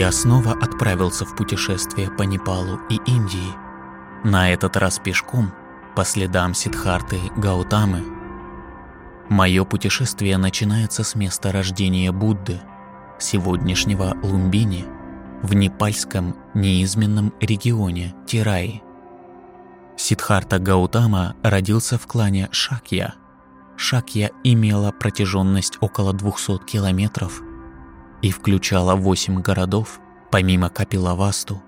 я снова отправился в путешествие по Непалу и Индии. На этот раз пешком, по следам Сидхарты Гаутамы. Мое путешествие начинается с места рождения Будды, сегодняшнего Лумбини, в непальском неизменном регионе Тираи. Сидхарта Гаутама родился в клане Шакья. Шакья имела протяженность около 200 километров и включала 8 городов, помимо Капилавасту,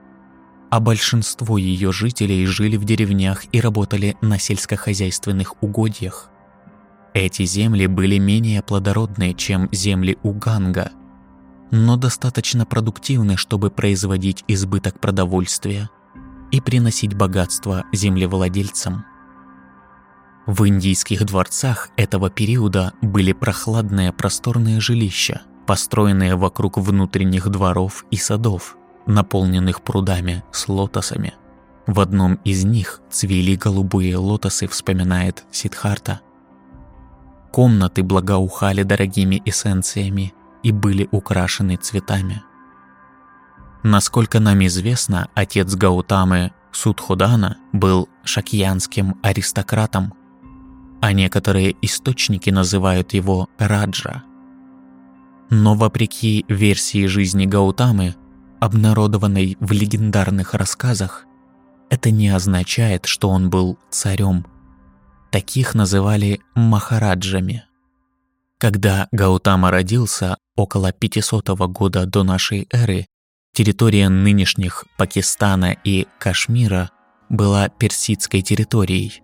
а большинство ее жителей жили в деревнях и работали на сельскохозяйственных угодьях. Эти земли были менее плодородные, чем земли Уганга, но достаточно продуктивны, чтобы производить избыток продовольствия и приносить богатство землевладельцам. В индийских дворцах этого периода были прохладные просторные жилища, построенные вокруг внутренних дворов и садов, наполненных прудами с лотосами. В одном из них цвели голубые лотосы, вспоминает Сидхарта. Комнаты благоухали дорогими эссенциями и были украшены цветами. Насколько нам известно, отец Гаутамы Судхудана был шакьянским аристократом, а некоторые источники называют его Раджа. Но вопреки версии жизни Гаутамы, обнародованной в легендарных рассказах, это не означает, что он был царем. Таких называли махараджами. Когда Гаутама родился около 500 года до нашей эры, территория нынешних Пакистана и Кашмира была персидской территорией,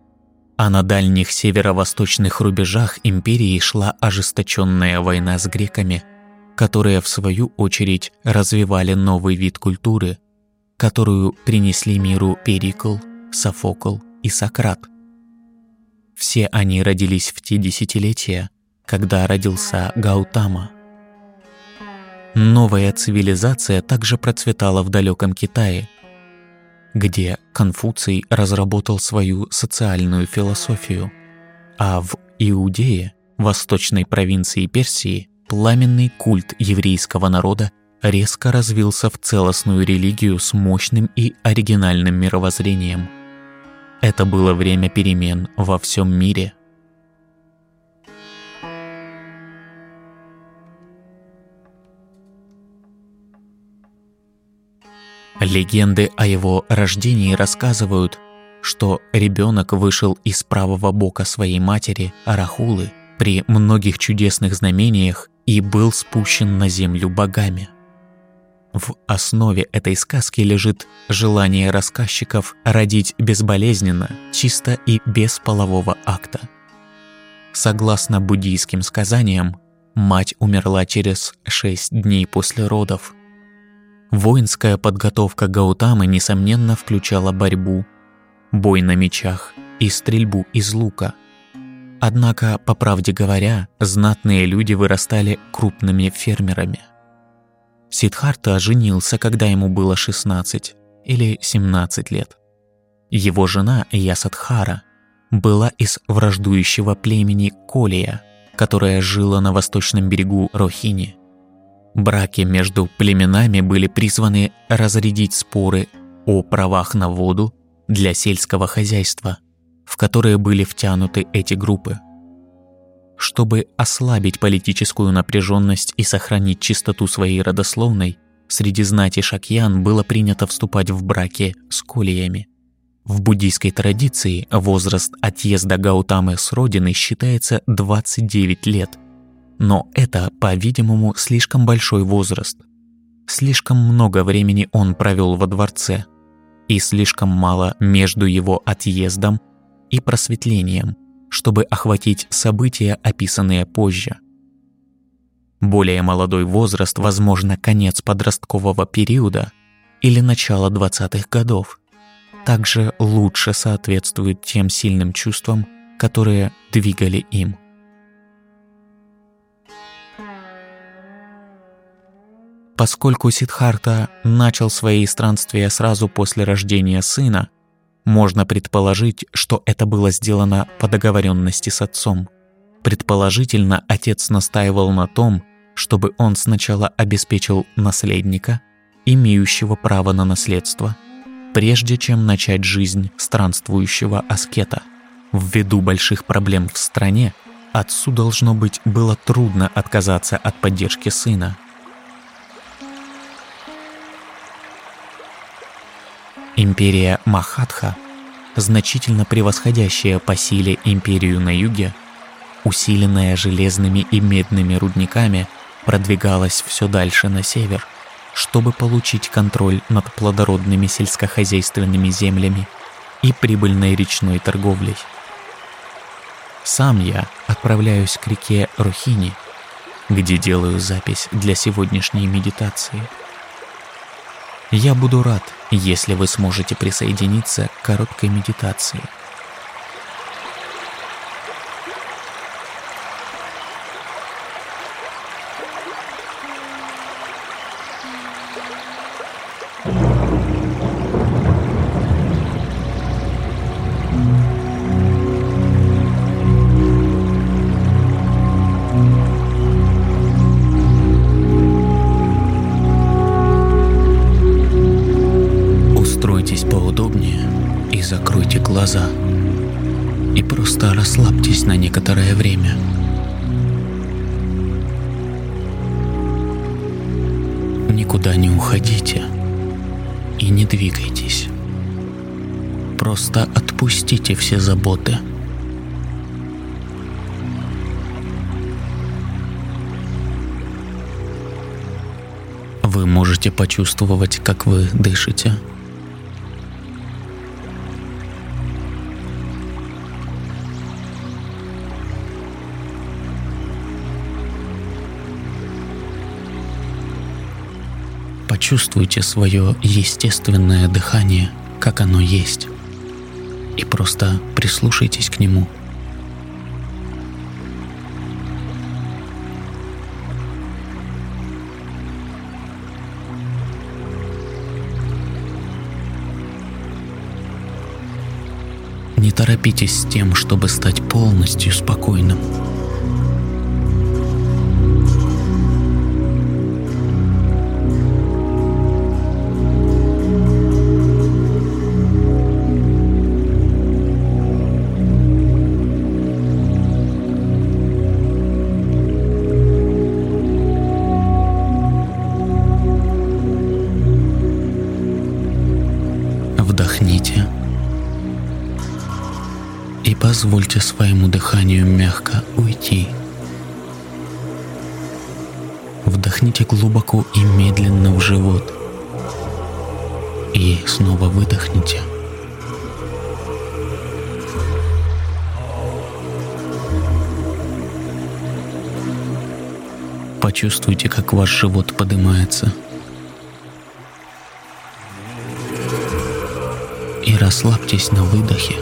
а на дальних северо-восточных рубежах империи шла ожесточенная война с греками – которые, в свою очередь, развивали новый вид культуры, которую принесли миру Перикл, Софокл и Сократ. Все они родились в те десятилетия, когда родился Гаутама. Новая цивилизация также процветала в далеком Китае, где Конфуций разработал свою социальную философию, а в Иудее, восточной провинции Персии, пламенный культ еврейского народа резко развился в целостную религию с мощным и оригинальным мировоззрением. Это было время перемен во всем мире. Легенды о его рождении рассказывают, что ребенок вышел из правого бока своей матери Арахулы при многих чудесных знамениях и был спущен на землю богами. В основе этой сказки лежит желание рассказчиков родить безболезненно, чисто и без полового акта. Согласно буддийским сказаниям, мать умерла через шесть дней после родов. Воинская подготовка Гаутамы, несомненно, включала борьбу, бой на мечах и стрельбу из лука – Однако, по правде говоря, знатные люди вырастали крупными фермерами. Сидхарта оженился, когда ему было 16 или 17 лет. Его жена Ясадхара была из враждующего племени Колия, которая жила на восточном берегу Рохини. Браки между племенами были призваны разрядить споры о правах на воду для сельского хозяйства – в которые были втянуты эти группы. Чтобы ослабить политическую напряженность и сохранить чистоту своей родословной, среди знати шакьян было принято вступать в браки с колиями. В буддийской традиции возраст отъезда Гаутамы с родины считается 29 лет. Но это, по-видимому, слишком большой возраст. Слишком много времени он провел во дворце, и слишком мало между его отъездом и просветлением, чтобы охватить события, описанные позже. Более молодой возраст, возможно, конец подросткового периода или начало 20-х годов, также лучше соответствует тем сильным чувствам, которые двигали им. Поскольку Сидхарта начал свои странствия сразу после рождения сына, можно предположить, что это было сделано по договоренности с отцом. Предположительно, отец настаивал на том, чтобы он сначала обеспечил наследника имеющего право на наследство, прежде чем начать жизнь странствующего аскета. Ввиду больших проблем в стране, отцу, должно быть, было трудно отказаться от поддержки сына. Империя Махатха, значительно превосходящая по силе империю на юге, усиленная железными и медными рудниками, продвигалась все дальше на север, чтобы получить контроль над плодородными сельскохозяйственными землями и прибыльной речной торговлей. Сам я отправляюсь к реке Рухини, где делаю запись для сегодняшней медитации. Я буду рад, если вы сможете присоединиться к короткой медитации – глаза и просто расслабьтесь на некоторое время. Никуда не уходите и не двигайтесь. Просто отпустите все заботы. Вы можете почувствовать, как вы дышите – Почувствуйте свое естественное дыхание, как оно есть, и просто прислушайтесь к нему. Не торопитесь с тем, чтобы стать полностью спокойным. Позвольте своему дыханию мягко уйти. Вдохните глубоко и медленно в живот. И снова выдохните. Почувствуйте, как ваш живот поднимается. И расслабьтесь на выдохе.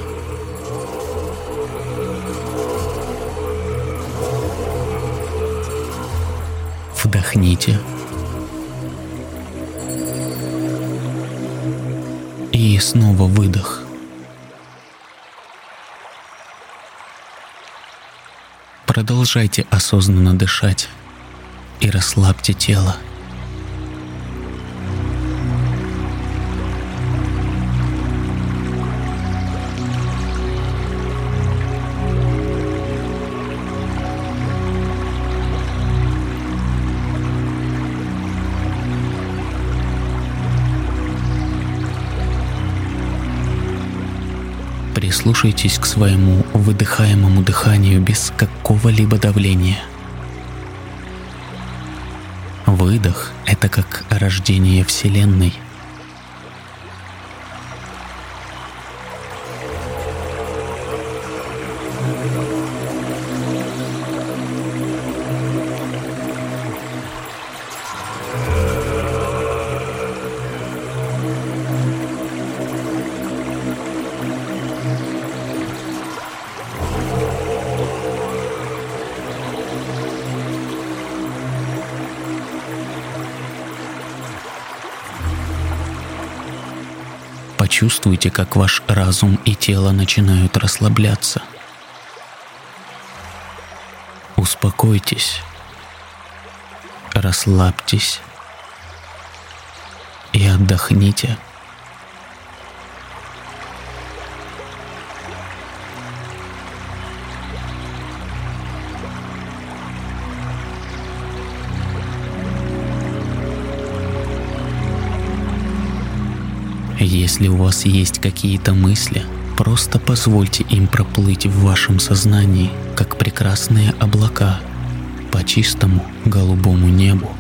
Вдохните. И снова выдох. Продолжайте осознанно дышать и расслабьте тело. Прислушайтесь к своему выдыхаемому дыханию без какого-либо давления. Выдох — это как рождение Вселенной — Почувствуйте, как ваш разум и тело начинают расслабляться. Успокойтесь, расслабьтесь отдохните. Если у вас есть какие-то мысли, просто позвольте им проплыть в вашем сознании, как прекрасные облака по чистому голубому небу.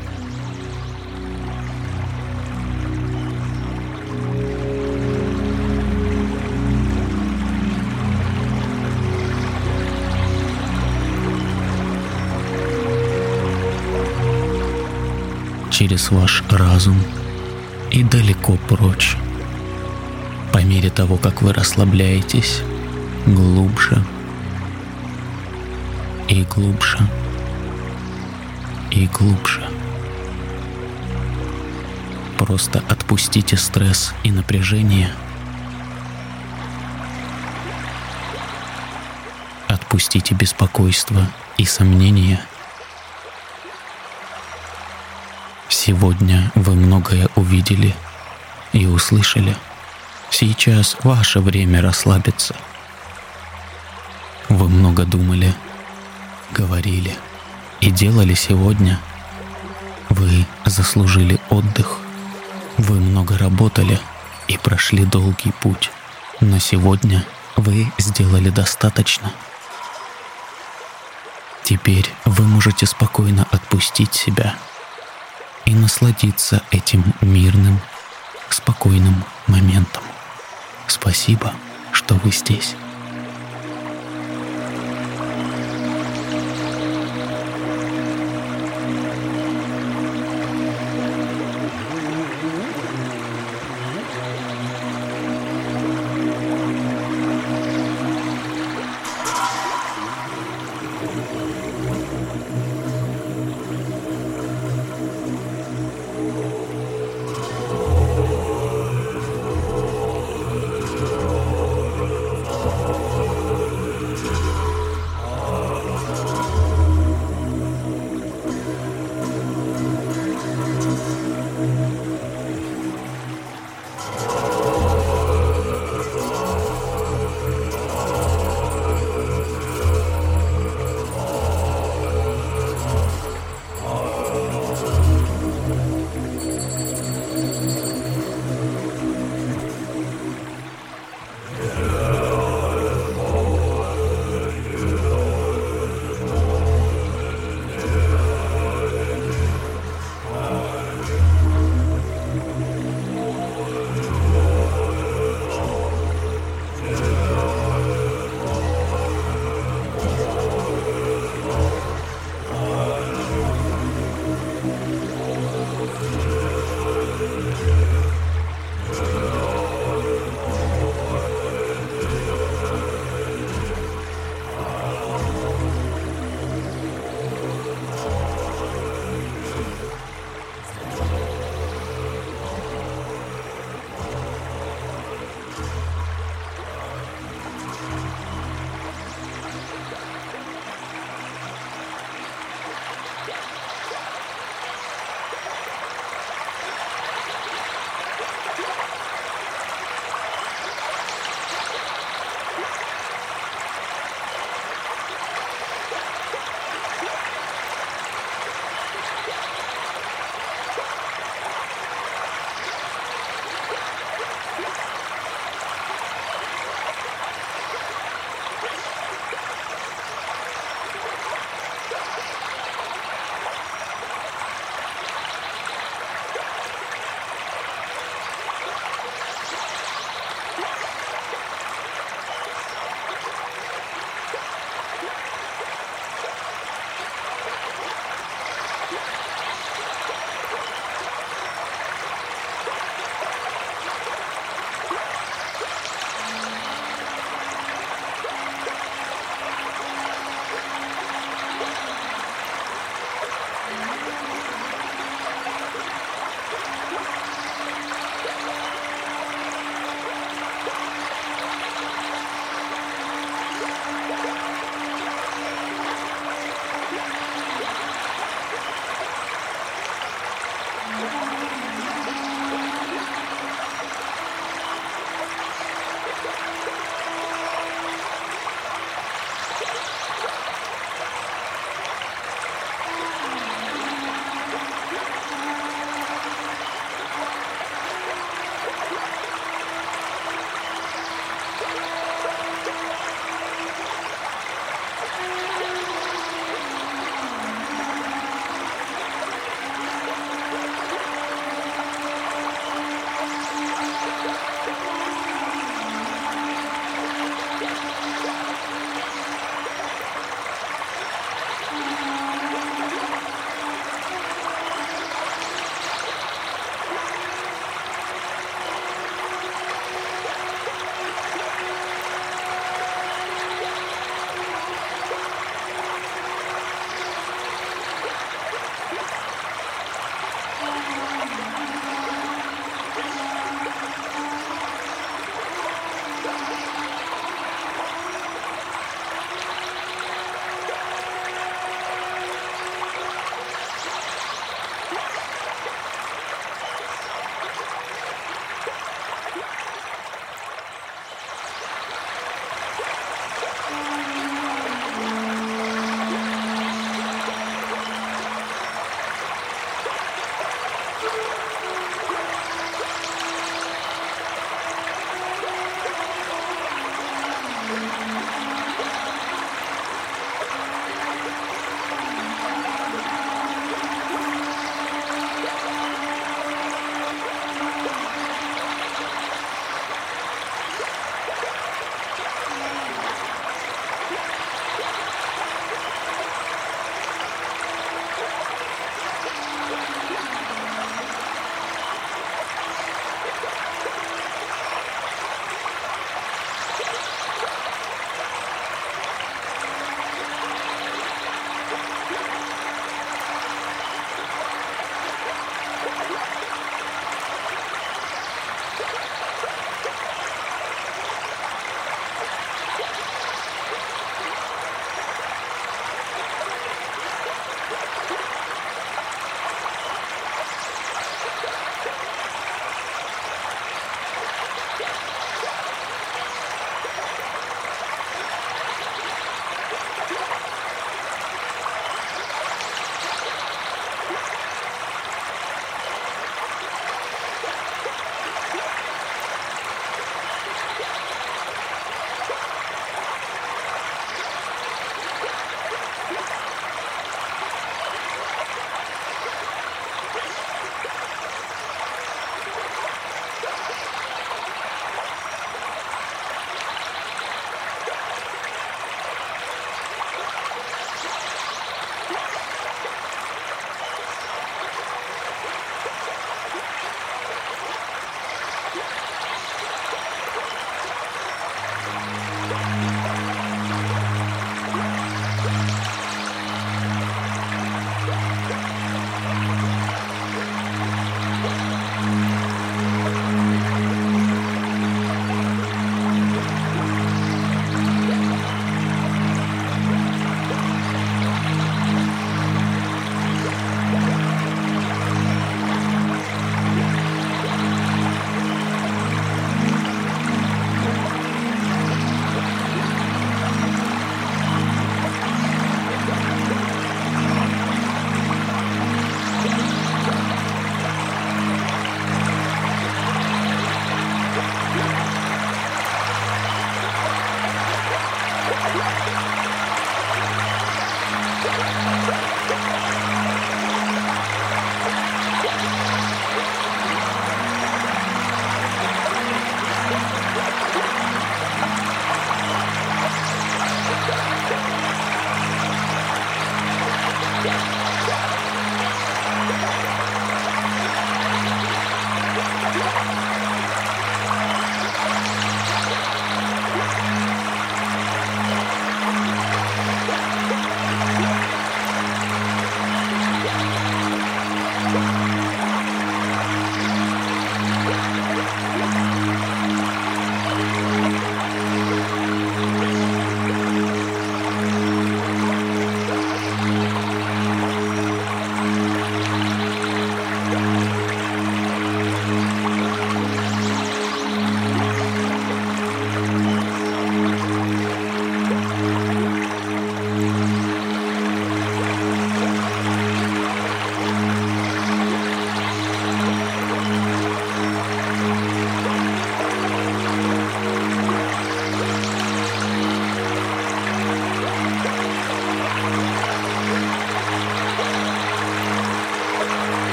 через ваш разум и далеко прочь. Мере того, как вы расслабляетесь, глубже и глубже и глубже. Просто отпустите стресс и напряжение. Отпустите беспокойство и сомнения. Сегодня вы многое увидели и услышали – Сейчас ваше время расслабиться. Вы много думали, говорили и делали сегодня. Вы заслужили отдых. Вы много работали и прошли долгий путь. Но сегодня вы сделали достаточно. Теперь вы можете спокойно отпустить себя и насладиться этим мирным, спокойным моментом. Спасибо, что вы здесь.